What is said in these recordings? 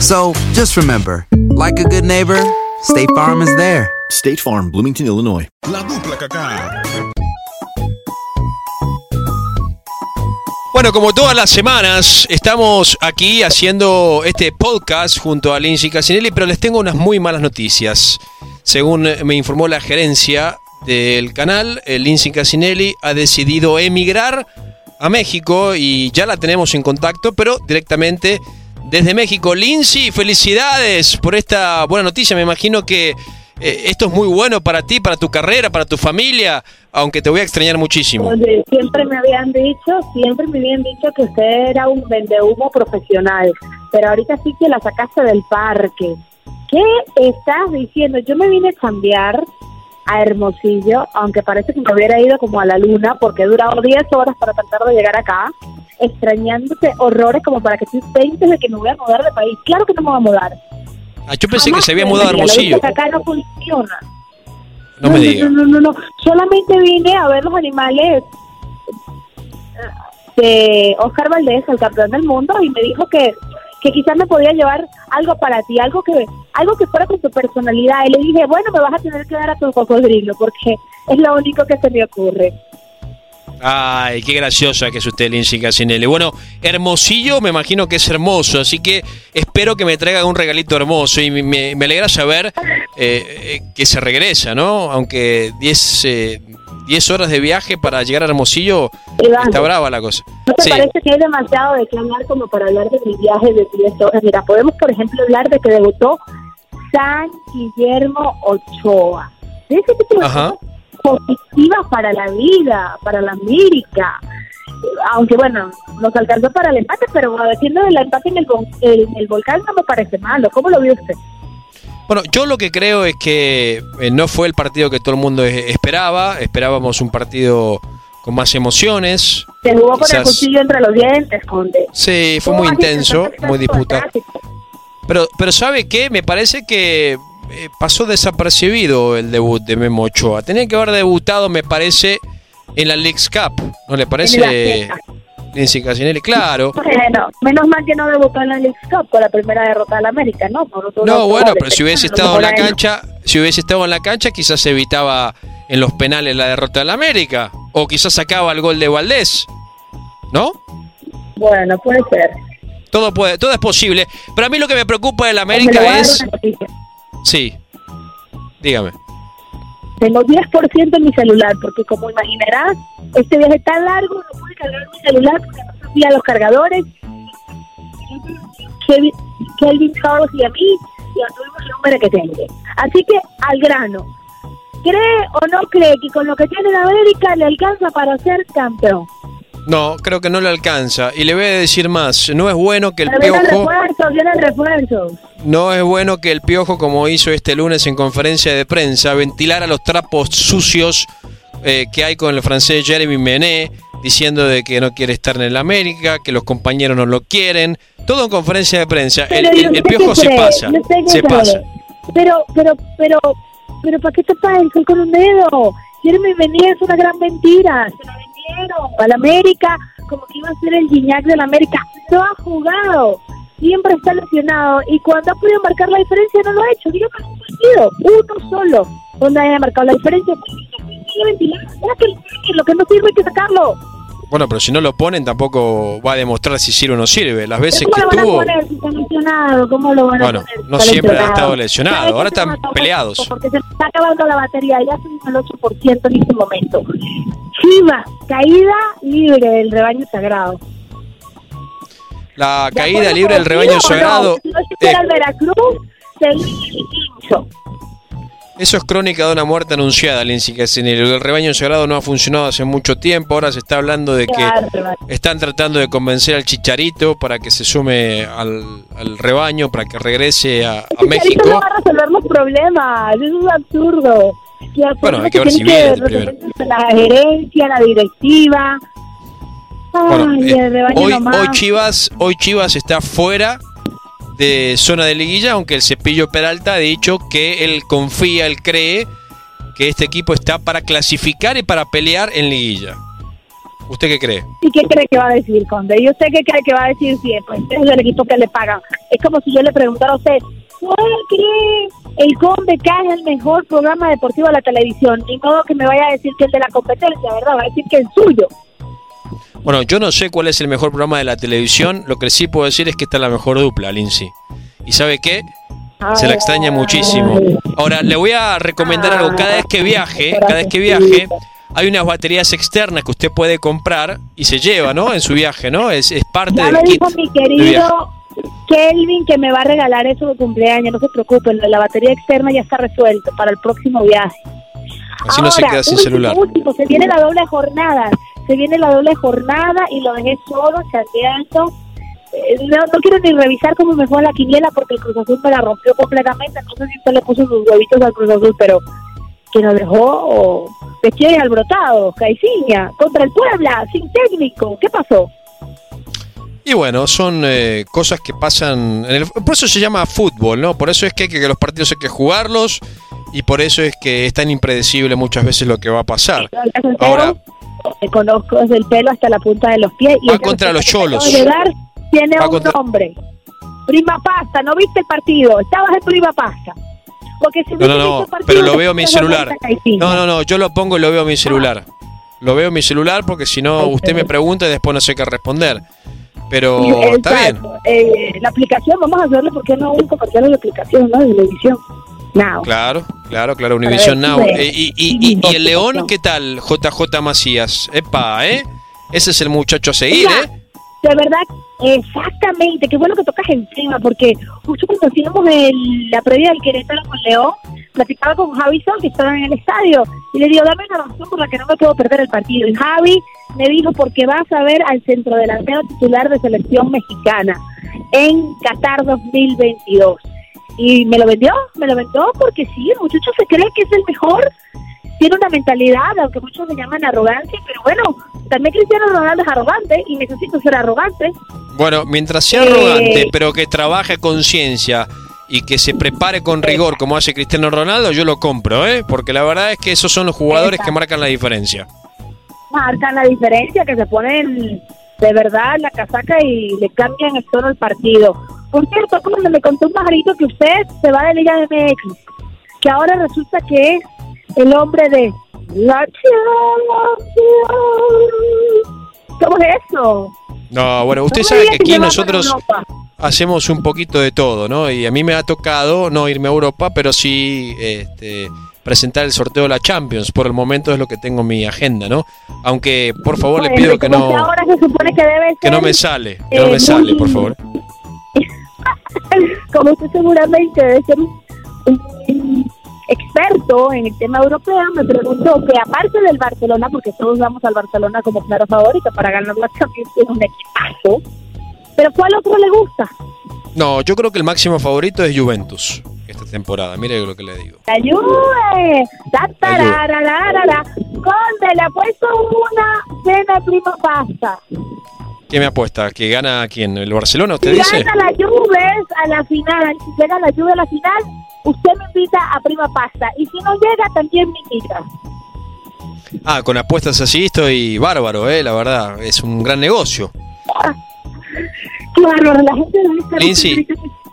So just remember, like a good neighbor, State Farm is there. State Farm, Bloomington, Illinois. La dupla cacá. Bueno, como todas las semanas, estamos aquí haciendo este podcast junto a Lindsay Casinelli, pero les tengo unas muy malas noticias. Según me informó la gerencia del canal, eh, Lindsay Casinelli ha decidido emigrar a México y ya la tenemos en contacto, pero directamente desde México. Lindsay, felicidades por esta buena noticia. Me imagino que eh, esto es muy bueno para ti, para tu carrera, para tu familia, aunque te voy a extrañar muchísimo. Siempre me habían dicho, siempre me habían dicho que usted era un vendehumo profesional, pero ahorita sí que la sacaste del parque. ¿Qué estás diciendo? Yo me vine a cambiar a Hermosillo, aunque parece que me hubiera ido como a la luna, porque he durado 10 horas para tratar de llegar acá, extrañándote horrores como para que tú pienses de que me voy a mudar de país. Claro que no me voy a mudar. Ah, yo pensé que se había mudado a Hermosillo. acá no funciona. No me diga. No, no, no, no. Solamente vine a ver los animales de Oscar Valdés, el campeón del mundo, y me dijo que, que quizás me podía llevar algo para ti, algo que algo que fuera con tu personalidad. Y le dije, bueno, me vas a tener que dar a tu cocodrilo, porque es lo único que se me ocurre. Ay, qué graciosa que es usted, Lindsay Casinelli. Bueno, Hermosillo me imagino que es hermoso, así que espero que me traiga un regalito hermoso y me, me- alegra saber eh, eh, que se regresa, ¿no? Aunque 10 eh, 10 horas de viaje para llegar a Hermosillo Iván, está brava la cosa. ¿No te Sí. parece que hay demasiado de qué hablar como para hablar de mi viaje de 10 horas? Mira, podemos, por ejemplo, hablar de que debutó San Guillermo Ochoa. De ese tipo de Ajá. cosas positivas para la vida, para la América. Aunque bueno, nos alcanzó para el empate, pero haciendo el empate en el, en el volcán no me parece malo. ¿Cómo lo vio usted? Bueno, yo lo que creo es que eh, no fue el partido que todo el mundo esperaba. Esperábamos un partido con más emociones. Se jugó con el cuchillo entre los dientes, Conde. Sí, fue ¿Cómo muy intenso, muy disputado. Pero, pero ¿sabe qué? Me parece que eh, pasó desapercibido el debut de Memo Ochoa. Tenía que haber debutado, me parece, en la League's Cup. ¿No le parece, Claro. Bueno, menos mal que no debutó en la League Cup con la primera derrota del América, ¿no? Por otro No, bueno, pero si hubiese estado en la cancha, si hubiese estado en la cancha, quizás evitaba en los penales la derrota del América. O quizás sacaba el gol de Valdés. ¿No? Bueno, puede ser. Todo puede, todo es posible. Pero a mí lo que me preocupa del América es. Sí. Dígame. Tengo 10% en mi celular, porque como imaginarás, este viaje tan largo, no pude cargar mi celular porque no sabía los cargadores. Kelvin Carlos y a mí, y a tuvimos el número que tengo. Así que al grano. ¿Cree o no cree que con lo que tiene en América le alcanza para ser campeón? No, creo que no le alcanza. Y le voy a decir más, no es bueno que el Pero vienen piojo... refuerzos, vienen refuerzos. No es bueno que el Piojo, como hizo este lunes en conferencia de prensa, ventilara los trapos sucios eh, que hay con el francés Jeremy Mené, diciendo de que no quiere estar en el América, que los compañeros no lo quieren. Todo en conferencia de prensa. El, Pero, el- ¿y el usted Piojo se cree? pasa. ¿Y usted qué Se pasa. Pero, pero, pero, pero, ¿para qué tapar el sol con un dedo? Jeremy Menía es una gran mentira. Se la vendieron al América como que iba a ser el Gignac del América. No ha jugado. Siempre está lesionado. Y cuando ha podido marcar la diferencia, no lo ha hecho. Dígame un partido. Uno solo. Donde haya marcado la diferencia. Que lo que no sirve hay que sacarlo. Bueno, pero si no lo ponen, tampoco va a demostrar si sirve o no sirve. Las veces ¿Cómo que lo van a estuvo. poner si está lesionado? ¿Cómo lo van a Bueno, poner no está siempre ha estado lesionado, ¿Sabe ahora están peleados. Porque se está acabando la batería, ya son el 8% en este momento. Chivas, caída libre del rebaño sagrado. La ¿De caída libre del rebaño o no? sagrado. Si eh, el Veracruz, el. Eso es crónica de una muerte anunciada, Lindsay Casinelli. El rebaño sagrado no ha funcionado hace mucho tiempo. Ahora se está hablando de que están tratando de convencer al Chicharito para que se sume al, al rebaño, para que regrese a, a Chicharito México. no va a resolver los problemas, eso es absurdo. Y Bueno, hay que ver si viene. La gerencia, la directiva. Ay, eh, hoy, hoy Chivas, hoy Chivas está fuera de zona de liguilla, aunque el Cepillo Peralta ha dicho que él confía, él cree que este equipo está para clasificar y para pelear en liguilla. ¿Usted qué cree? ¿Y qué cree que va a decir, Conde? Yo sé que cree que va a decir siempre. Este es el equipo que le pagan. Es como si yo le preguntara a usted, ¿cuál cree el Conde que es el mejor programa deportivo de la televisión? Ni modo que me vaya a decir que el de la competencia, ¿verdad? Va a decir que el suyo. Bueno, yo no sé cuál es el mejor programa de la televisión. Lo que sí puedo decir es que está la mejor dupla, Lindsay. ¿Y sabe qué? Se la extraña muchísimo. Ahora, le voy a recomendar algo. Cada vez que viaje, cada vez que viaje, hay unas baterías externas que usted puede comprar y se lleva, ¿no? En su viaje, ¿no? Es, es parte Ya del me kit. dijo mi querido Kelvin que me va a regalar eso de cumpleaños. No se preocupen, la batería externa ya está resuelto para el próximo viaje. Así no se Ahora, queda sin último, celular. último, se viene la doble jornada. Se viene la doble jornada y lo dejé solo, chateando. Eh, No, no quiero ni revisar cómo me fue la quiniela porque el Cruz Azul me la rompió completamente. No sé si usted le puso sus huevitos al Cruz Azul, pero que nos dejó vestido y albrotado, Caiciña, contra el Puebla, sin técnico. ¿Qué pasó? Y bueno, son eh, cosas que pasan. En el, por eso se llama fútbol, ¿no? Por eso es que, que los partidos hay que jugarlos y por eso es que es tan impredecible muchas veces lo que va a pasar. Ahora, Te conozco desde el pelo hasta la punta de los pies. Y Va esa contra los cholos. dar tiene Va un contra- nombre. Prima Pasta, ¿no viste el partido? Estabas en Prima Pasta. Porque si no, no, no, partido, pero lo veo en mi celular. No, no, no, yo lo pongo y lo veo en mi celular. Lo veo en mi celular porque si no, usted me pregunta y después no sé qué responder. Pero está bien. Eh, la aplicación, vamos a hacerle, ¿por qué no un de la aplicación, no? De televisión. Claro, claro, claro, Univision Now. Eh, y, y- y- y el León qué tal, JJ Macías? Epa, ¿eh? Ese es el muchacho a seguir, Mira, ¿eh? De verdad, exactamente, qué bueno que tocas el tema, porque justo cuando hacíamos el- la previa del Querétaro con León, platicaba con Javi Son, que estaba en el estadio, y le digo, dame una razón por la que no me puedo perder el partido. Y Javi me dijo, porque vas a ver al centrodelantero titular de selección mexicana en Qatar 2022. Y me lo vendió, me lo vendió porque sí, el muchacho se cree que es el mejor, tiene una mentalidad, aunque muchos le llaman arrogancia, pero bueno, también Cristiano Ronaldo es arrogante y necesito ser arrogante. Bueno, mientras sea Eh, arrogante, pero que trabaje con conciencia y que se prepare con rigor como hace Cristiano Ronaldo, yo lo compro, ¿eh? Porque la verdad es que esos son los jugadores que marcan la diferencia. Marcan la diferencia, que se ponen de verdad la casaca y le cambian el tono al partido. Por cierto, como me contó un pajarito que usted se va de Liga MX, que ahora resulta que es el hombre de la. ¿Cómo es eso? No, bueno, usted No sabe que aquí nosotros hacemos un poquito de todo, ¿no? Y a mí me ha tocado no irme a Europa, pero sí este, presentar el sorteo de la Champions. Por el momento es lo que tengo en mi agenda, ¿no? Aunque, por favor, le pido que no, ahora se supone que debe que no me sale, que no eh, me sale, por favor. como usted seguramente debe ser un, experto en el tema europeo, me preguntó que aparte del Barcelona, porque todos vamos al Barcelona como claro favorito para ganar la Champions, es un equipazo, pero ¿cuál otro le gusta? No, yo creo que el máximo favorito es Juventus esta temporada. Mire lo que le digo. ¡La Juve! ¡Ta, tararararara! Conde, le ha puesto una cena prima pasta. ¿Qué me apuesta? ¿Que gana quién? ¿El Barcelona usted Si dice? gana la Juve a la final, si llega la Juve a la final, usted me invita a prima pasta. Y si no llega, también me invita. Ah, con apuestas así estoy bárbaro, eh, la verdad. Es un gran negocio. Claro, la gente debe con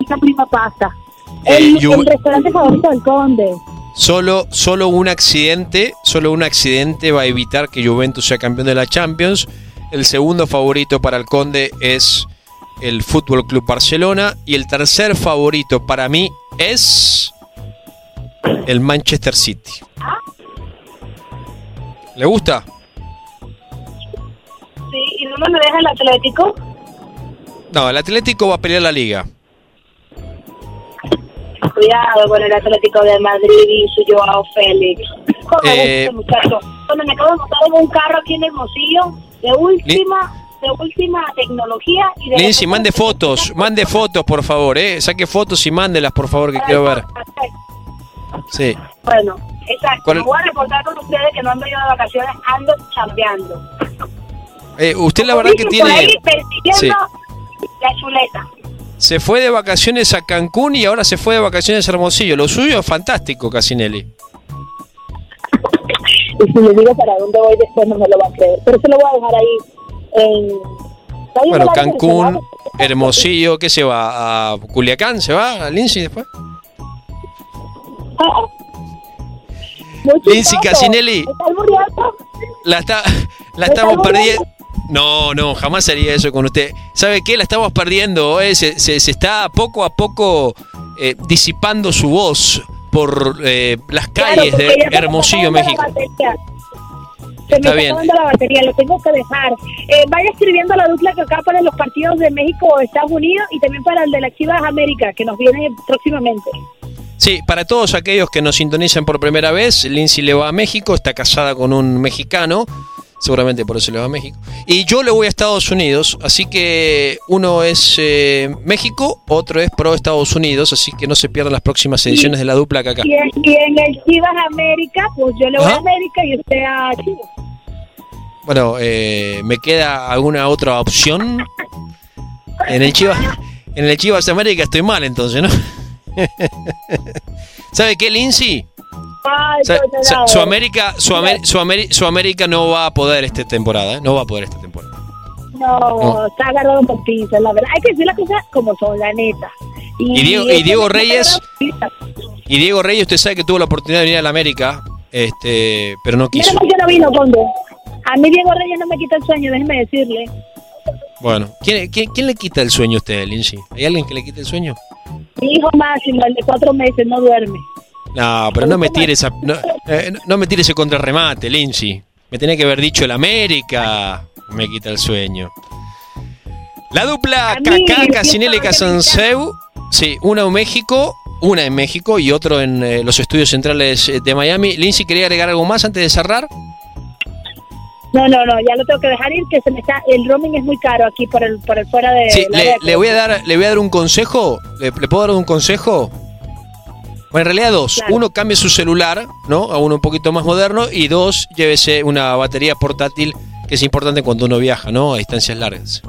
esa prima pasta. Eh, el restaurante favorito del Conde. Solo, solo un accidente, solo un accidente va a evitar que Juventus sea campeón de la Champions. El segundo favorito para el Conde es el Fútbol Club Barcelona y el tercer favorito para mí es el Manchester City. ¿Le gusta? Sí, ¿y no me deja el Atlético? No, el Atlético va a pelear la liga. Cuidado con el Atlético de Madrid y su Joao Félix. ¿Cómo Eh, este muchacho? Cuando me acabo de montar en un carro aquí en Hermosillo, de última, de última tecnología y de Lindsay, mande fotos, mande fotos, por favor, eh. Saque fotos y mándelas, por favor, que quiero ver. Sí. Bueno, exacto. ¿Cuál- Me voy a reportar con ustedes que no ando yo de vacaciones, ando chambeando. Eh, usted la verdad que tiene... persiguiendo la chuleta. Se fue de vacaciones a Cancún y ahora se fue de vacaciones a Hermosillo. Lo suyo es fantástico, Casinelli. Y si le digo para dónde voy después no me lo va a creer. Pero se lo voy a dejar ahí en... Bueno, Cancún. Hermosillo, ¿qué se va? ¿A Culiacán se va? ¿A Lindsay después? Ah, muy Lindsay. Casinelli. La, está, la estamos perdiendo. No, no, jamás haría eso con usted. ¿Sabe qué? La estamos perdiendo. eh. Se, se- se está poco a poco eh, disipando su voz por eh, las calles de Hermosillo, está México. Está Se me está bien. acabando la batería, lo tengo que dejar. Eh, vaya escribiendo la dupla que acá para los partidos de México o Estados Unidos y también para el de las Chivas América, que nos viene próximamente. Sí, para todos aquellos que nos sintonizan por primera vez, Lindsay le va a México, está casada con un mexicano, seguramente por eso le va a México. Y yo le voy a Estados Unidos, así que uno es eh, México, otro es pro Estados Unidos, así que no se pierdan las próximas ediciones de la dupla acá. Y en, y en el Chivas América, pues yo le voy Ajá. a América y usted a Chivas. Bueno, eh, ¿me queda alguna otra opción? En el Chivas, en el Chivas América estoy mal entonces, ¿no? ¿Sabe qué, Lindsay? Ay, su América, su, Amer- su Ameri- su América no va a poder esta temporada, ¿eh? no va a poder esta temporada. No, No. está agarrado por pinzas, la verdad. Hay que decir las cosas como son, la neta. Y Diego- y Diego Reyes- Y Diego Reyes, usted sabe que tuvo la oportunidad de venir a la América, este, pero no quiso. qué no vino, Conde. A mí Diego Reyes no me quita el sueño, déjeme decirle. Bueno, ¿quién, quién, quién le quita el sueño a usted, Lindsay? ¿Hay alguien que le quite el sueño? Mi hijo máximo, el de cuatro meses, no duerme. No, pero no me tire esa, no, eh, no- me tire ese contrarremate, Lindsay. Me tenía que haber dicho el América. Me quita el sueño. La dupla Kaká, Casinelli, Casanseu. Sí, una en México, una en México y otro en eh, los estudios centrales eh, de Miami. Lindsay, ¿quería agregar algo más antes de cerrar? No, no, no, ya lo tengo que dejar ir, que se me está, el roaming es muy caro aquí por el, por el fuera de... Sí, le voy a dar, le voy a dar un consejo. ¿Le, le puedo dar un consejo? Bueno, en realidad dos. Claro. Uno, cambie su celular, ¿no? A uno un poquito más moderno. Y dos, llévese una batería portátil, que es importante cuando uno viaja, ¿no? A distancias largas.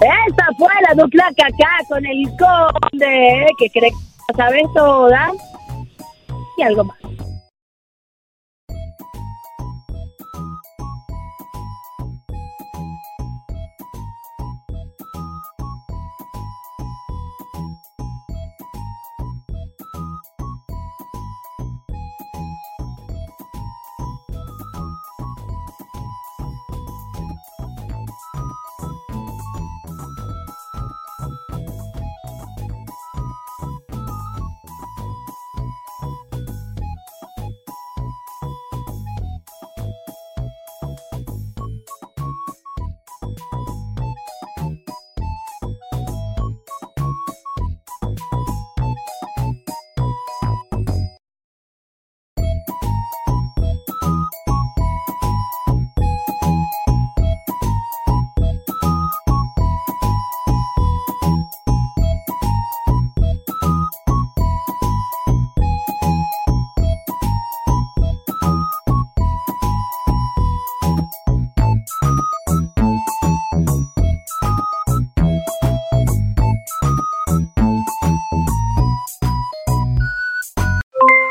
Esa fue la dupla Kaká con el Conde, ¿eh? que cree que sabes toda. Y algo más.